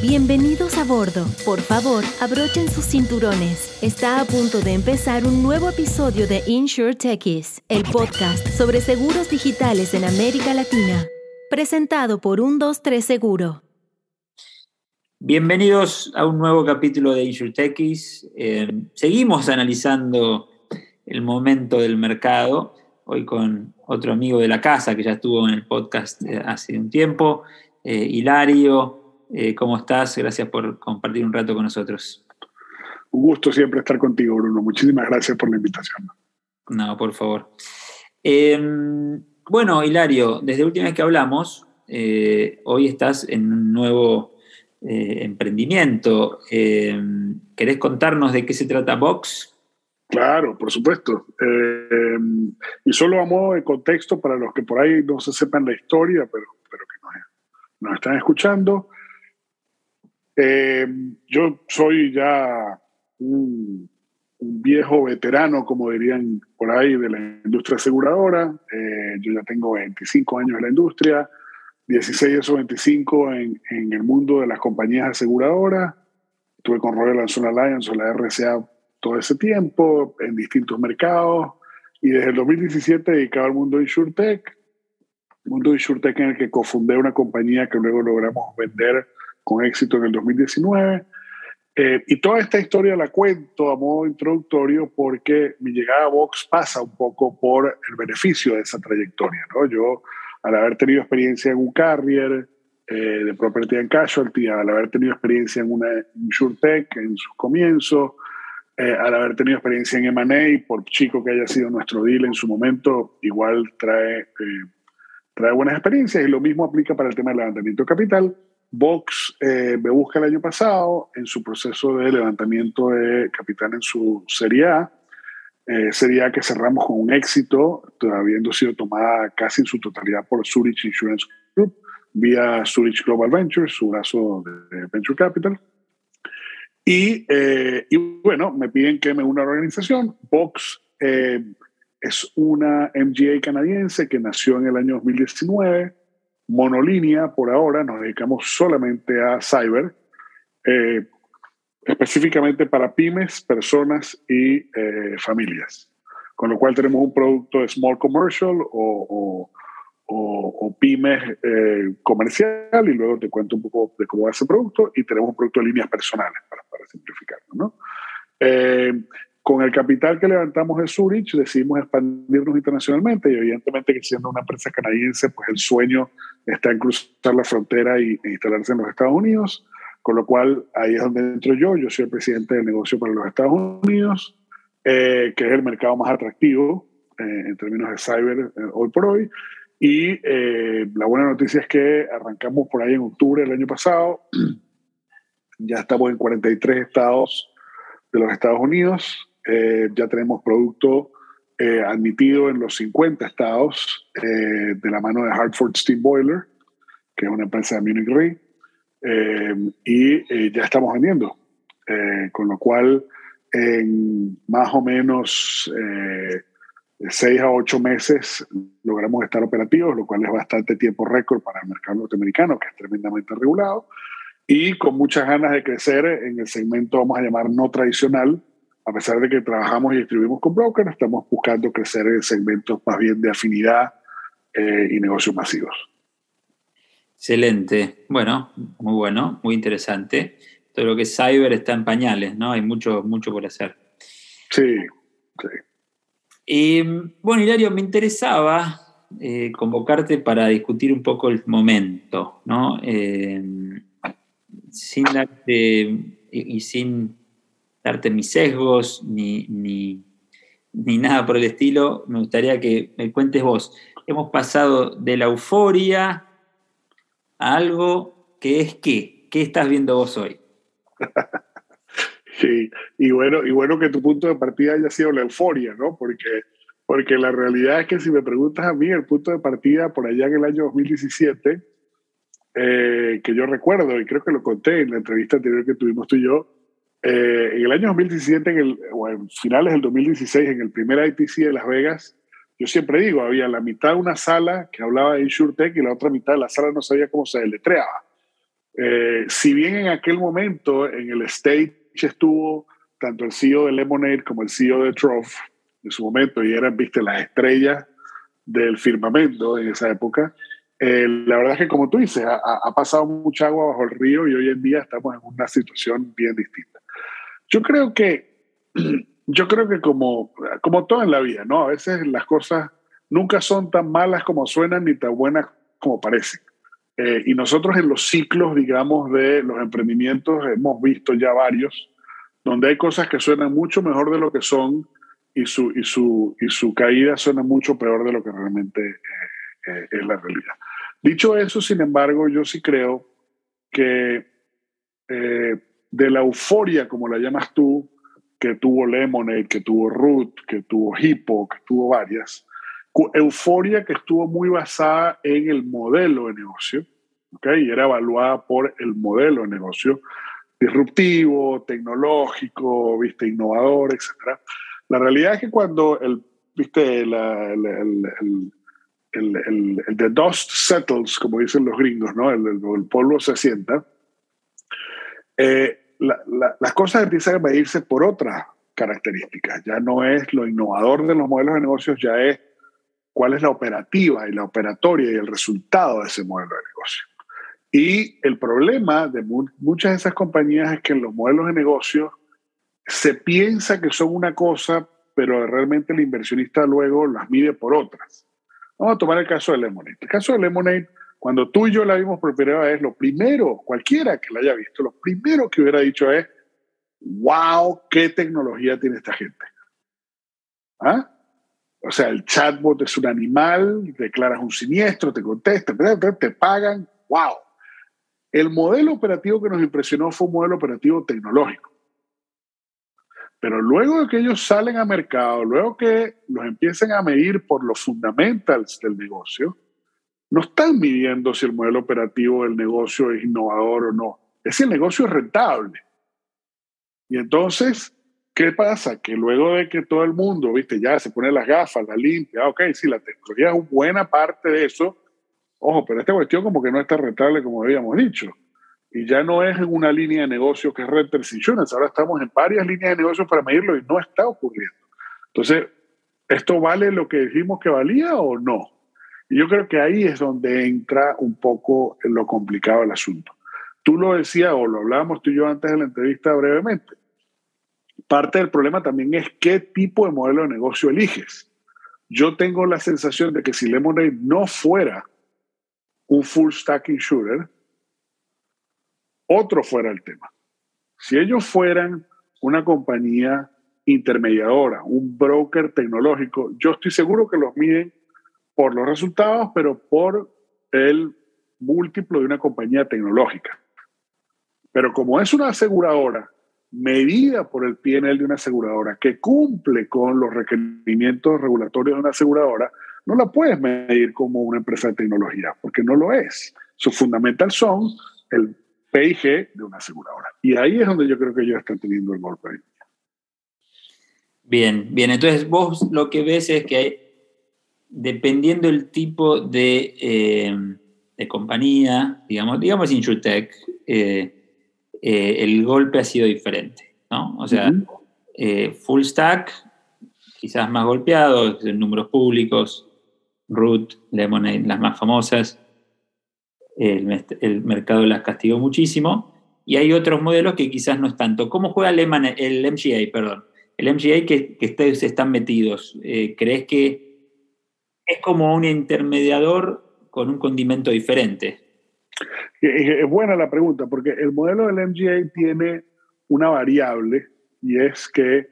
Bienvenidos a bordo. Por favor, abrochen sus cinturones. Está a punto de empezar un nuevo episodio de Insure el podcast sobre seguros digitales en América Latina. Presentado por 123 Seguro. Bienvenidos a un nuevo capítulo de Insure. Eh, seguimos analizando el momento del mercado, hoy con otro amigo de la casa que ya estuvo en el podcast eh, hace un tiempo, eh, Hilario. Eh, ¿Cómo estás? Gracias por compartir un rato con nosotros. Un gusto siempre estar contigo, Bruno. Muchísimas gracias por la invitación. No, por favor. Em, bueno, Hilario, desde la última vez que hablamos, eh, hoy estás en un nuevo eh, emprendimiento. Em, ¿Querés contarnos de qué se trata Vox? Claro, por supuesto. Em, y solo a modo de contexto para los que por ahí no se sepan la historia, pero, pero que nos, nos están escuchando. Eh, yo soy ya un, viejo veterano, como dirían por ahí, de la industria aseguradora. Eh, yo ya tengo 25 años en la industria, 16 de esos 25 en, en el mundo de las compañías aseguradoras. Estuve con Royal National Alliance o la RCA todo ese tiempo, en distintos mercados. Y desde el 2017 dedicado al mundo de InsurTech, mundo de InsurTech en el que cofundé una compañía que luego logramos vender con éxito en el 2019. Eh, y toda esta historia la cuento a modo introductorio porque mi llegada a Vox pasa un poco por el beneficio de esa trayectoria. ¿no? Yo, al haber tenido experiencia en un carrier eh, de property and casualty, al haber tenido experiencia en una insurtech en sus comienzos, eh, al haber tenido experiencia en M&A, por chico que haya sido nuestro deal en su momento, igual trae, trae buenas experiencias y lo mismo aplica para el tema del levantamiento de capital. Vox eh, me busca el año pasado en su proceso de levantamiento de capital en su Serie A. Eh, serie A que cerramos con un éxito, habiendo sido tomada casi en su totalidad por Zurich Insurance Group, vía Zurich Global Ventures, su brazo de, Venture Capital. Y, eh, y, bueno, me piden que me una organización. Vox eh, es una MGA canadiense que nació en el año 2019 monolínea por ahora, nos dedicamos solamente a cyber, eh, específicamente para pymes, personas y eh, familias. Con lo cual tenemos un producto de small commercial o, o, pymes eh, comercial y luego te cuento un poco de cómo va ese producto y tenemos un producto de líneas personales para, para simplificarlo. ¿no? Con el capital que levantamos de Zurich decidimos expandirnos internacionalmente y evidentemente que siendo una empresa canadiense, pues el sueño está en cruzar la frontera y, e instalarse en los Estados Unidos, con lo cual ahí es donde entro yo, yo soy el presidente del negocio para los Estados Unidos, eh, que es el mercado más atractivo eh, en términos de cyber eh, hoy por hoy, y la buena noticia es que arrancamos por ahí en octubre del año pasado, ya estamos en 43 estados de los Estados Unidos, eh, ya tenemos producto eh, admitido en los 50 estados eh, de la mano de Hartford Steam Boiler, que es una empresa de Munich Re, y ya estamos vendiendo. con lo cual, en más o menos 6 a 8 meses logramos estar operativos, lo cual es bastante tiempo récord para el mercado norteamericano, que es tremendamente regulado, y con muchas ganas de crecer en el segmento, vamos a llamar, no tradicional, a pesar de que trabajamos y distribuimos con brokers, estamos buscando crecer en segmentos más bien de afinidad eh, y negocios masivos. Excelente. Bueno, muy bueno, muy interesante. Todo lo que es cyber está en pañales, ¿no? Hay mucho, mucho por hacer. Sí, sí. Y bueno, Hilario, me interesaba eh, convocarte para discutir un poco el momento, ¿no? Eh, sin darte y sin mis sesgos ni, ni, nada por el estilo, me gustaría que me cuentes vos. Hemos pasado de la euforia a algo que es qué. ¿Qué estás viendo vos hoy? Sí, y bueno, y bueno que tu punto de partida haya sido la euforia, ¿no? Porque, porque la realidad es que si me preguntas a mí, el punto de partida por allá en el año 2017, eh, que yo recuerdo, y creo que lo conté en la entrevista anterior que tuvimos tú y yo, eh, en el año 2017, en el, o en finales del 2016, en el primer ITC de Las Vegas, yo siempre digo, había la mitad de una sala que hablaba de InsurTech y la otra mitad de la sala no sabía cómo se deletreaba. Eh, si bien en aquel momento en el stage estuvo tanto el CEO de Lemonade como el CEO de Trough en su momento y eran, viste, las estrellas del firmamento en esa época, eh, la verdad es que como tú dices, ha, ha, pasado mucha agua bajo el río y hoy en día estamos en una situación bien distinta. Yo creo que, yo creo que como, como todo en la vida, ¿no? A veces las cosas nunca son tan malas como suenan ni tan buenas como parecen. Eh, y nosotros en los ciclos, digamos, de los emprendimientos hemos visto ya varios, donde hay cosas que suenan mucho mejor de lo que son y su, y su, y su caída suena mucho peor de lo que realmente eh, eh, es la realidad. Dicho eso, sin embargo, yo sí creo que de la euforia, como la llamas tú, que tuvo Lemonade, que tuvo Root, que tuvo Hippo, que tuvo varias, euforia que estuvo muy basada en el modelo de negocio, ¿okay? y era evaluada por el modelo de negocio disruptivo, tecnológico, ¿viste? innovador, etc. La realidad es que cuando el, ¿viste? el, el, el, el, the dust settles, como dicen los gringos, ¿no? el, polvo se sienta, eh, la, la, las cosas empiezan a medirse por otras características. Ya no es lo innovador de los modelos de negocios, ya es cuál es la operativa y la operatoria y el resultado de ese modelo de negocio. Y el problema de muchas de esas compañías es que en los modelos de negocio se piensa que son una cosa, pero realmente el inversionista luego las mide por otras. Vamos a tomar el caso de Lemonade. El caso de Lemonade, cuando tú y yo la vimos por primera vez, lo primero, cualquiera que la haya visto, lo primero que hubiera dicho es, wow, qué tecnología tiene esta gente. ¿Ah? O sea, el chatbot es un animal, declaras un siniestro, te contesta, te pagan, wow. El modelo operativo que nos impresionó fue un modelo operativo tecnológico. Pero luego de que ellos salen a mercado, luego que los empiecen a medir por los fundamentals del negocio, no están midiendo si el modelo operativo del negocio es innovador o no. Es si el negocio es rentable. Y entonces ¿Qué pasa? Que luego de que todo el mundo, viste, ya se pone las gafas, la limpia, ok, sí, la tecnología es buena parte de eso, ojo, pero esta cuestión como que no está rentable como habíamos dicho. Y ya no es en una línea de negocio que es Renters Insurance, ahora estamos en varias líneas de negocio para medirlo y no está ocurriendo. Entonces, ¿esto vale lo que dijimos que valía o no? Yo creo que ahí es donde entra un poco lo complicado del asunto. Tú lo decías o lo hablábamos tú y yo antes de la entrevista brevemente parte del problema también es qué tipo de modelo de negocio eliges. Yo tengo la sensación de que si Lemonade no fuera un full stack insurer, otro fuera el tema. Si ellos fueran una compañía intermediadora, un broker tecnológico, yo estoy seguro que los miden por los resultados, pero por el múltiplo de una compañía tecnológica. Pero como es una aseguradora medida por el PNL de una aseguradora que cumple con los requerimientos regulatorios de una aseguradora, no la puedes medir como una empresa de tecnología, porque no lo es. Sus fundamentales son el PIG de una aseguradora. Y ahí es donde yo creo que ellos están teniendo el golpe. Bien, bien. Entonces vos lo que ves es que hay, dependiendo del tipo de, eh, de compañía, digamos, digamos InsurTech, eh, eh, el golpe ha sido diferente, ¿no? O sea, eh, full stack, quizás más golpeado, en números públicos, Root, Lemonade, las más famosas, el, el, mercado las castigó muchísimo, y hay otros modelos que quizás no es tanto. ¿Cómo juega el, el MGA, perdón? El MGA que, que ustedes están metidos, ¿crees que es como un intermediador con un condimento diferente? Es buena la pregunta, porque el modelo del MGA tiene una variable y es que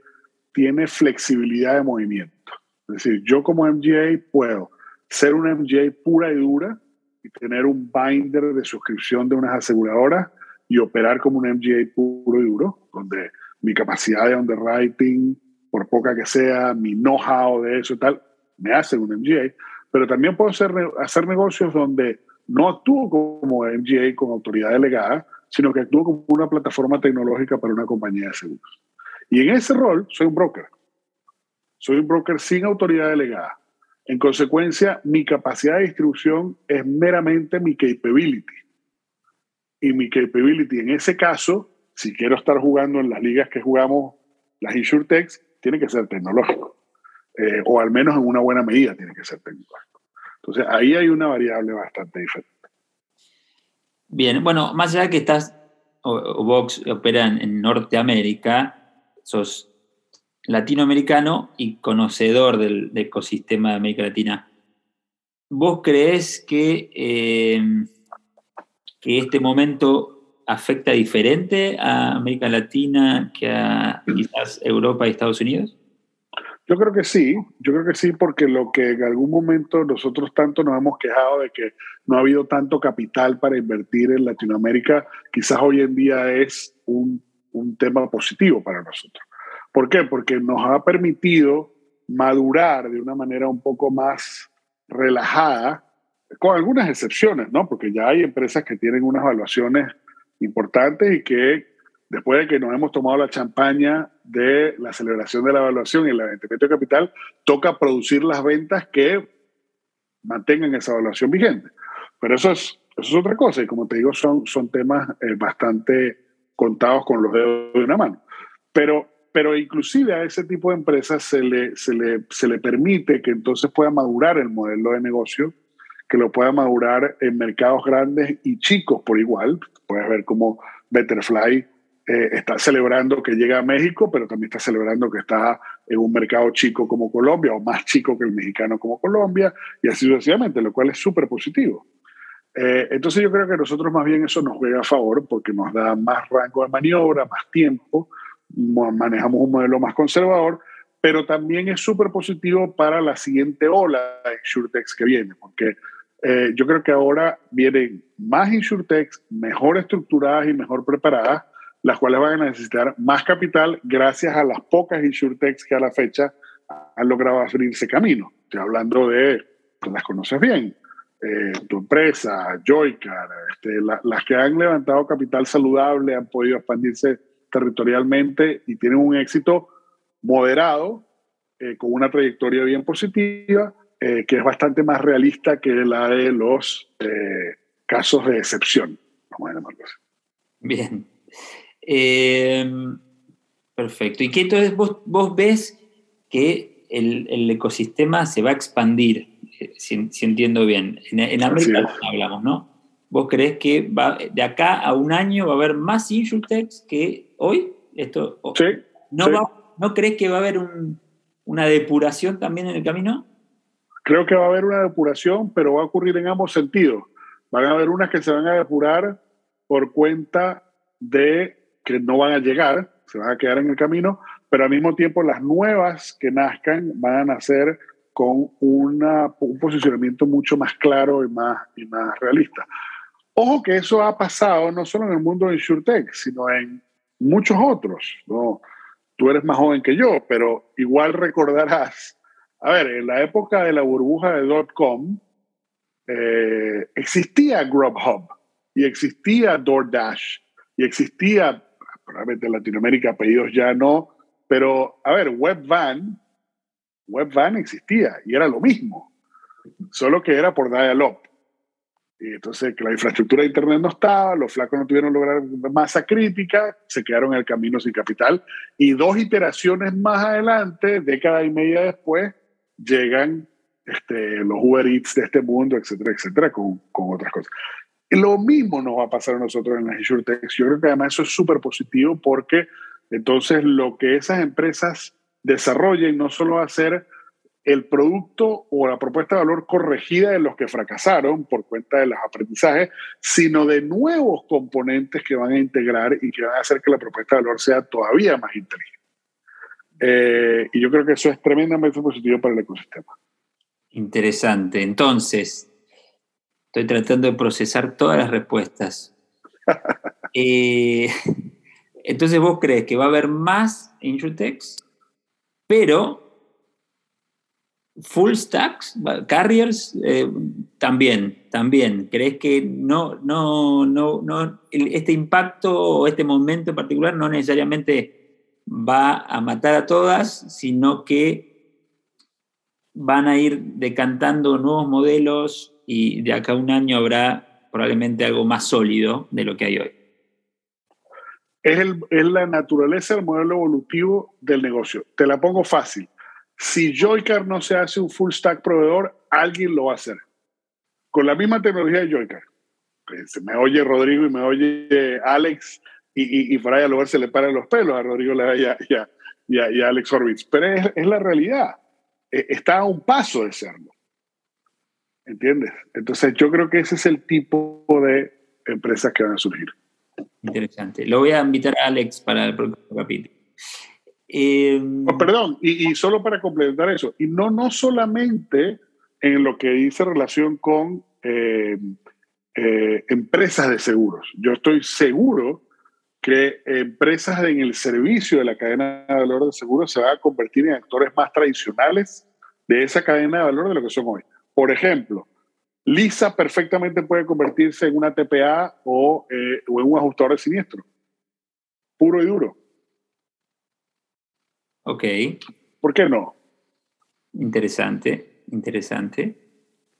tiene flexibilidad de movimiento. Es decir, yo como MGA puedo ser una MGA pura y dura y tener un binder de suscripción de unas aseguradoras y operar como un MGA puro y duro, donde mi capacidad de underwriting, por poca que sea, mi know-how de eso y tal, me hace un MGA. Pero también puedo hacer, hacer negocios donde no actúo como MGA con autoridad delegada, sino que actúo como una plataforma tecnológica para una compañía de seguros. Y en ese rol soy un broker. Soy un broker sin autoridad delegada. En consecuencia, mi capacidad de distribución es meramente mi capability. y mi capability en ese caso, si quiero estar jugando en las ligas que jugamos, las InsurTechs, tiene que ser tecnológico. Eh, o al menos en una buena medida tiene que ser tecnológico. Entonces ahí hay una variable bastante diferente. Bien, bueno, más allá de que estás, o, Vox opera en, Norteamérica, sos latinoamericano y conocedor del, ecosistema de América Latina. ¿Vos crees que, eh, que este momento afecta diferente a América Latina que a quizás Europa y Estados Unidos? Yo creo que sí, yo creo que sí, porque lo que en algún momento nosotros tanto nos hemos quejado de que no ha habido tanto capital para invertir en Latinoamérica, quizás hoy en día es un, un tema positivo para nosotros. ¿Por qué? Porque nos ha permitido madurar de una manera un poco más relajada, con algunas excepciones, ¿no? Porque ya hay empresas que tienen unas evaluaciones importantes y que después de que nos hemos tomado la champaña de la celebración de la evaluación y el levantamiento de capital, toca producir las ventas que mantengan esa evaluación vigente. Pero eso es, eso es otra cosa y como te digo, son, son temas eh, bastante contados con los dedos de una mano. Pero, pero inclusive a ese tipo de empresas se le, se, le, se le permite que entonces pueda madurar el modelo de negocio, que lo pueda madurar en mercados grandes y chicos por igual. Puedes ver cómo Betterfly eh, está celebrando que llega a México, pero también está celebrando que está en un mercado chico como Colombia o más chico que el mexicano como Colombia y así sucesivamente, lo cual es súper positivo. Eh, entonces yo creo que nosotros más bien eso nos juega a favor porque nos da más rango de maniobra, más tiempo, manejamos un modelo más conservador, pero también es súper positivo para la siguiente ola de InsurTechs que viene, porque eh, yo creo que ahora vienen más InsurTechs mejor estructuradas y mejor preparadas, las cuales van a necesitar más capital gracias a las pocas insurtechs que a la fecha han logrado abrirse camino. Estoy hablando de, las conoces bien, eh, tu empresa, Joycar, este, las que han levantado capital saludable, han podido expandirse territorialmente y tienen un éxito moderado, eh, con una trayectoria bien positiva, eh, que es bastante más realista que la de los casos de excepción, vamos a llamarlo así. Bien. Em, perfecto. ¿Y qué entonces vos, ves que el, ecosistema se va a expandir? Eh, si, entiendo bien. En, América hablamos, ¿no? ¿Vos crees que va, de acá a un año va a haber más insurtechs que hoy? Esto, sí, ¿no, ¿No crees que va a haber una depuración también en el camino? Creo que va a haber una depuración, pero va a ocurrir en ambos sentidos. Van a haber unas que se van a depurar por cuenta de que no van a llegar, se van a quedar en el camino, pero al mismo tiempo las nuevas que nazcan van a nacer con una, un posicionamiento mucho más claro y más, y más realista. Ojo que eso ha pasado no solo en el mundo de InsurTech, sino en muchos otros. ¿no? Tú eres más joven que yo, pero igual recordarás, a ver, en la época de la burbuja de .com, eh, existía Grubhub y existía DoorDash y existía probablemente en Latinoamérica apellidos ya no, pero a ver, WebVan, WebVan existía y era lo mismo, solo que era por dial-up. Y entonces que la infraestructura de Internet no estaba, los flacos no tuvieron lograr masa crítica, se quedaron en el camino sin capital. Y dos iteraciones más adelante, década y media después, llegan este, los Uber Eats de este mundo, etcétera, etcétera, con, con otras cosas. Lo mismo nos va a pasar a nosotros en las InsurTech. Yo creo que además eso es súper positivo porque entonces lo que esas empresas desarrollen no solo va a ser el producto o la propuesta de valor corregida de los que fracasaron por cuenta de los aprendizajes, sino de nuevos componentes que van a integrar y que van a hacer que la propuesta de valor sea todavía más inteligente. Eh, y yo creo que eso es tremendamente positivo para el ecosistema. Interesante. Entonces, Estoy tratando de procesar todas las respuestas. Eh, entonces vos crees que va a haber más insurtechs, pero full stacks, carriers, eh, también, también. ¿Crees que no, no, no, no, este impacto o este momento en particular no necesariamente va a matar a todas, sino que van a ir decantando nuevos modelos y de acá a un año habrá probablemente algo más sólido de lo que hay hoy. Es, el, es la naturaleza del modelo evolutivo del negocio. Te la pongo fácil. Si Joycar no se hace un full stack proveedor, alguien lo va a hacer. Con la misma tecnología de Joycar. Se me oye Rodrigo y me oye Alex y, y, y por ahí a se le paran los pelos a Rodrigo y a, y a, a Alex Orbitz. Pero es, es la realidad. E, está a un paso de serlo. ¿Entiendes? Entonces yo creo que ese es el tipo de empresas que van a surgir. Interesante. Lo voy a invitar a Alex para el próximo capítulo. Eh, oh, perdón, y, y, solo para complementar eso, y no, no solamente en lo que dice relación con eh, eh, empresas de seguros. Yo estoy seguro que empresas en el servicio de la cadena de valor de seguros se van a convertir en actores más tradicionales de esa cadena de valor de lo que son hoy. Por ejemplo, Lisa perfectamente puede convertirse en una TPA o, eh, o en un ajustador de siniestro. Puro y duro. Ok. ¿Por qué no? Interesante, interesante.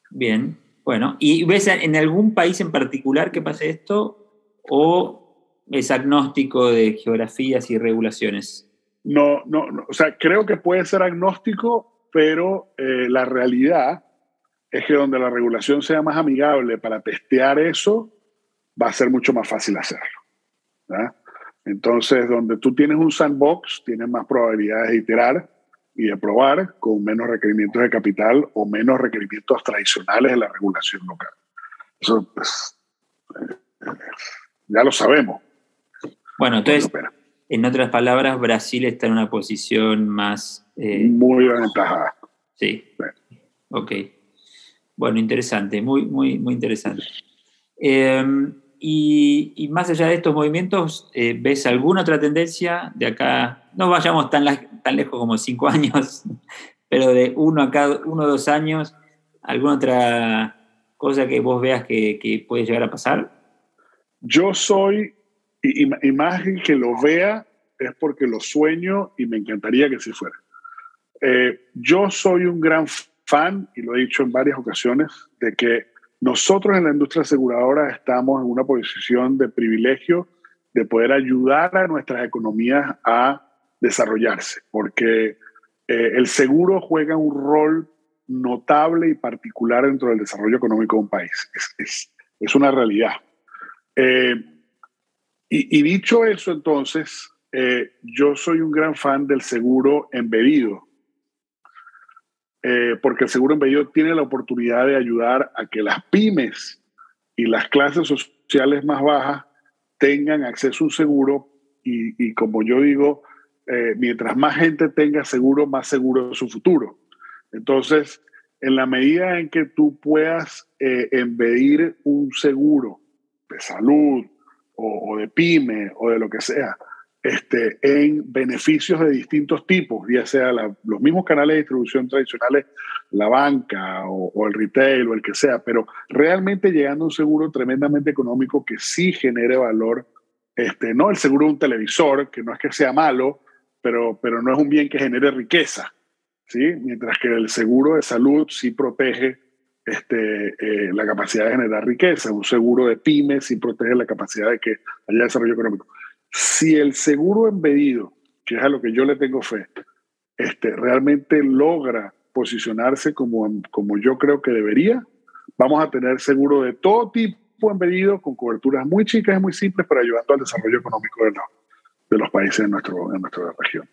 Bien, bueno. ¿Y ves en algún país en particular que pase esto o es agnóstico de geografías y regulaciones? No, no, no. o sea, creo que puede ser agnóstico, pero eh, la realidad es que donde la regulación sea más amigable para testear eso, va a ser mucho más fácil hacerlo. Entonces, donde tú tienes un sandbox, tienes más probabilidades de iterar y de probar con menos requerimientos de capital o menos requerimientos tradicionales de la regulación local. Eso pues, eh, ya lo sabemos. Bueno, entonces, en otras palabras, Brasil está en una posición más... Eh, Muy aventajada. Sí. sí. Ok. Bueno, interesante, muy, muy, muy interesante. Em, y, más allá de estos movimientos, eh, ¿ves alguna otra tendencia de acá? No vayamos tan, tan lejos como cinco años, pero de uno a cada uno o dos años, ¿alguna otra cosa que vos veas que, que puede llegar a pasar? Yo soy, y, más que lo vea, es porque lo sueño y me encantaría que así fuera. Eh, yo soy un gran fan, y lo he dicho en varias ocasiones, de que nosotros en la industria aseguradora estamos en una posición de privilegio de poder ayudar a nuestras economías a desarrollarse, porque eh, el seguro juega un rol notable y particular dentro del desarrollo económico de un país. Es, es, es una realidad. Eh, y, y, dicho eso, entonces, eh, yo soy un gran fan del seguro embedido. Eh, porque el seguro embedido tiene la oportunidad de ayudar a que las pymes y las clases sociales más bajas tengan acceso a un seguro y, como yo digo, eh, mientras más gente tenga seguro, más seguro es su futuro. Entonces, en la medida en que tú puedas eh, embedir un seguro de salud o de pyme o de lo que sea, este, en beneficios de distintos tipos, ya sea los mismos canales de distribución tradicionales, la banca o, el retail o el que sea, pero realmente llegando a un seguro tremendamente económico que sí genere valor, este, no el seguro de un televisor, que no es que sea malo, pero, pero no es un bien que genere riqueza, ¿sí? mientras que el seguro de salud sí protege este, eh, la capacidad de generar riqueza, un seguro de pymes sí protege la capacidad de que haya desarrollo económico si el seguro embedido, que es a lo que yo le tengo fe, este, realmente logra posicionarse como, como yo creo que debería, vamos a tener seguro de todo tipo embedido, con coberturas muy chicas y muy simples, pero ayudando al desarrollo económico de, de los países de, nuestro, de nuestra región.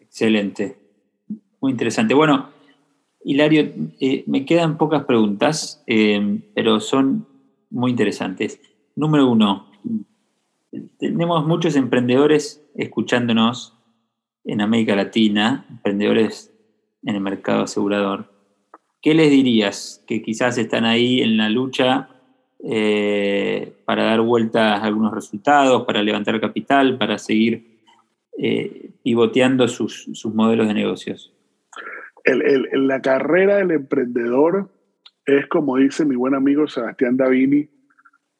Excelente. Muy interesante. Bueno, Hilario, eh, me quedan pocas preguntas, eh, pero son muy interesantes. Número uno, tenemos muchos emprendedores escuchándonos en América Latina, emprendedores en el mercado asegurador. ¿Qué les dirías que quizás están ahí en la lucha eh, para dar vueltas a algunos resultados, para levantar capital, para seguir eh, pivoteando sus, modelos de negocios? La carrera del emprendedor es, como dice mi buen amigo Sebastián Davini,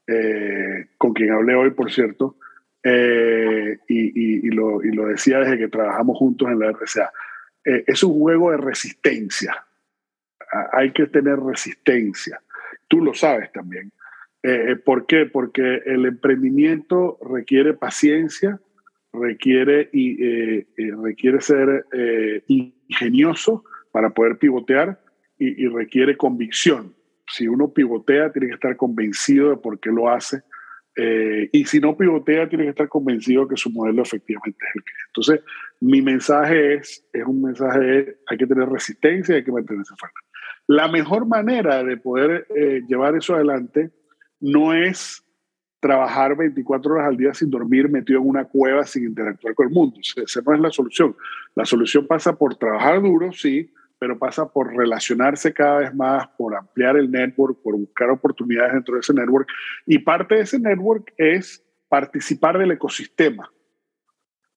eh, con quien hablé hoy, por cierto, eh, y, lo, decía desde que trabajamos juntos en la RCA. Eh, es un juego de resistencia. Hay que tener resistencia. Tú lo sabes también. ¿Por qué? Porque el emprendimiento requiere paciencia, requiere, y, requiere ser ingenioso para poder pivotear y, requiere convicción. Si uno pivotea, tiene que estar convencido de por qué lo hace. y si no pivotea, tiene que estar convencido que su modelo efectivamente es el que es. Entonces, mi mensaje es, es un mensaje de hay que tener resistencia y hay que mantenerse fuerte. La mejor manera de poder llevar eso adelante no es trabajar 24 horas al día sin dormir, metido en una cueva sin interactuar con el mundo. Esa no es la solución. La solución pasa por trabajar duro, sí, pero pasa por relacionarse cada vez más, por ampliar el network, por buscar oportunidades dentro de ese network. Y parte de ese network es participar del ecosistema,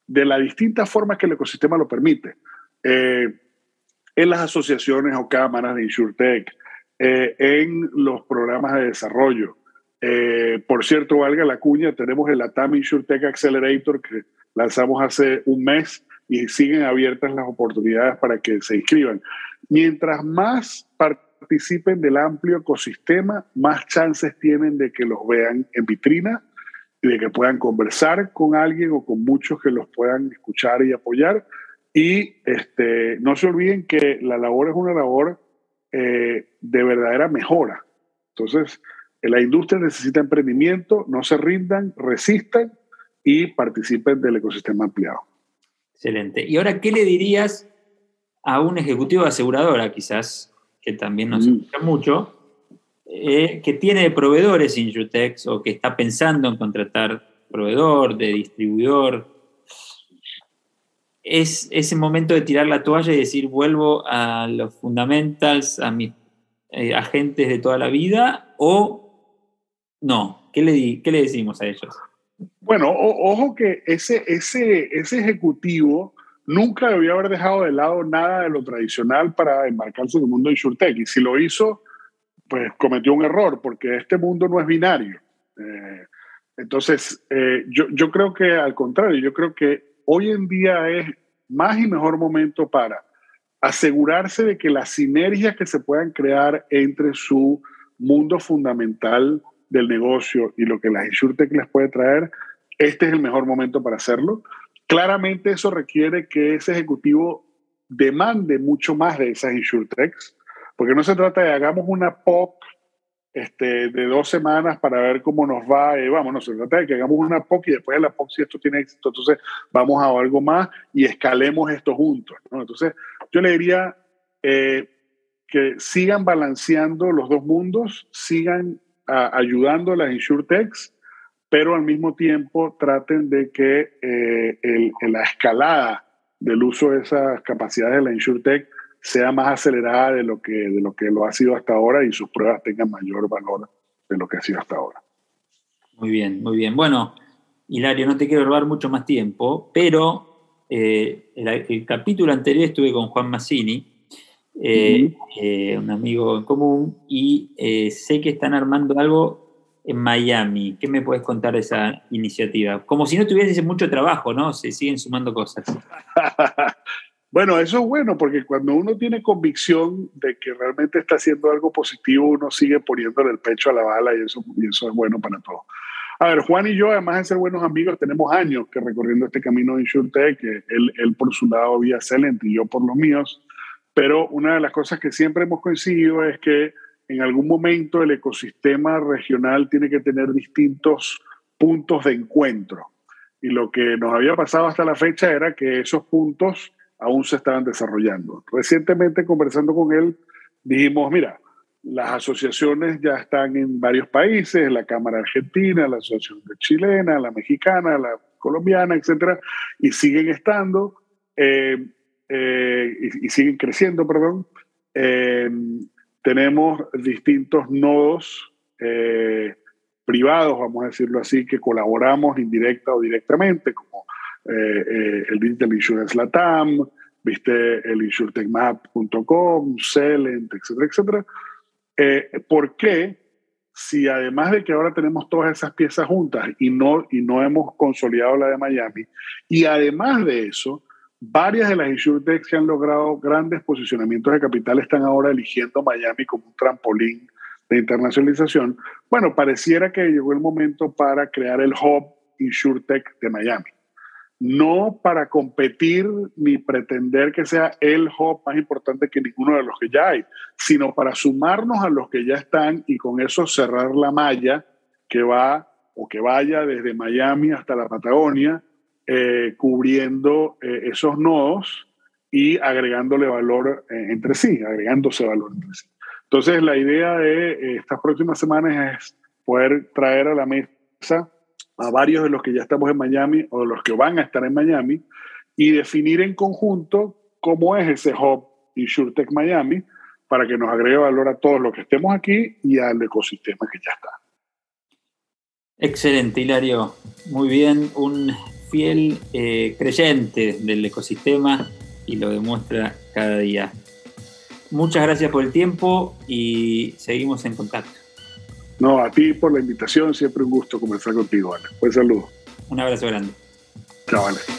de la distinta forma que el ecosistema lo permite. Eh, en las asociaciones o cámaras de InsurTech, eh, en los programas de desarrollo, eh, por cierto, valga la cuña, tenemos el ATAM InsurTech Accelerator que lanzamos hace un mes y siguen abiertas las oportunidades para que se inscriban. Mientras más participen del amplio ecosistema, más chances tienen de que los vean en vitrina y de que puedan conversar con alguien o con muchos que los puedan escuchar y apoyar. Y este, no se olviden que la labor es una labor eh, de verdadera mejora. Entonces, la industria necesita emprendimiento, no se rindan, resistan y participen del ecosistema ampliado. Excelente. Y ahora, ¿qué le dirías a un ejecutivo de aseguradora, quizás, que también nos escucha mucho, eh, que tiene proveedores Injutex o que está pensando en contratar proveedor, de distribuidor? ¿Es ese momento de tirar la toalla y decir vuelvo a los fundamentals, a mis eh, agentes de toda la vida? ¿O no, ¿qué le, qué le decimos a ellos? Bueno, ojo que ese, ese, ese ejecutivo nunca debió haber dejado de lado nada de lo tradicional para embarcarse en el mundo de InsurTech. Y si lo hizo, pues cometió un error, porque este mundo no es binario. Eh, entonces, eh, yo, yo creo que al contrario, yo creo que hoy en día es más y mejor momento para asegurarse de que las sinergias que se puedan crear entre su mundo fundamental del negocio y lo que la InsurTech les puede traer, este es el mejor momento para hacerlo. Claramente eso requiere que ese ejecutivo demande mucho más de esas InsurTechs, porque no se trata de hagamos una POC este, de dos semanas para ver cómo nos va. y vamos, no se trata de que hagamos una POC y después de la POC, si esto tiene éxito, entonces vamos a algo más y escalemos esto juntos. Entonces, yo le diría eh, que sigan balanceando los dos mundos, sigan ayudando a las insurtechs, pero al mismo tiempo traten de que eh, la escalada del uso de esas capacidades de la insurtech sea más acelerada de lo, que, de lo que lo ha sido hasta ahora y sus pruebas tengan mayor valor de lo que ha sido hasta ahora. Muy bien, muy bien. Bueno, Hilario, no te quiero robar mucho más tiempo, pero eh, el, el, capítulo anterior estuve con Juan Massini eh, eh, un amigo en común, y eh, sé que están armando algo en Miami. ¿Qué me puedes contar de esa iniciativa? Como si no tuviese mucho trabajo, ¿no? Se siguen sumando cosas. bueno, eso es bueno, porque cuando uno tiene convicción de que realmente está haciendo algo positivo, uno sigue poniéndole el pecho a la bala y eso, y eso es bueno para todos. A ver, Juan y yo, además de ser buenos amigos, tenemos años que recorriendo este camino de InsurTech, que él, él por su lado vía excelente y yo por los míos. Pero una de las cosas que siempre hemos coincidido es que en algún momento el ecosistema regional tiene que tener distintos puntos de encuentro. Y lo que nos había pasado hasta la fecha era que esos puntos aún se estaban desarrollando. Recientemente conversando con él, dijimos, mira, las asociaciones ya están en varios países, la Cámara Argentina, la Asociación Chilena, la Mexicana, la Colombiana, etcétera, y siguen estando. Eh, eh, y, siguen creciendo, perdón. Eh, tenemos distintos nodos eh, privados, vamos a decirlo así, que colaboramos indirecta o directamente, como el Digital Insurance Latam, viste el insurtechmap.com, Celent, etcétera, etcétera. ¿Por qué? Si además de que ahora tenemos todas esas piezas juntas y no, y no hemos consolidado la de Miami, y además de eso, Varias de las insurtechs que han logrado grandes posicionamientos de capital están ahora eligiendo Miami como un trampolín de internacionalización, bueno, pareciera que llegó el momento para crear el hub InsurTech de Miami. No para competir ni pretender que sea el hub más importante que ninguno de los que ya hay, sino para sumarnos a los que ya están y con eso cerrar la malla que va o que vaya desde Miami hasta la Patagonia, eh, cubriendo eh, esos nodos y agregándole valor eh, entre sí, agregándose valor entre sí. Entonces, la idea de estas próximas semanas es poder traer a la mesa a varios de los que ya estamos en Miami o de los que van a estar en Miami y definir en conjunto cómo es ese hub InsurTech Miami para que nos agregue valor a todos los que estemos aquí y al ecosistema que ya está. Excelente, Hilario. Muy bien, un fiel eh, creyente del ecosistema y lo demuestra cada día. Muchas gracias por el tiempo y seguimos en contacto. No, a ti por la invitación, siempre un gusto conversar contigo, Vale. Un saludo. Un abrazo grande. Chao, Vale.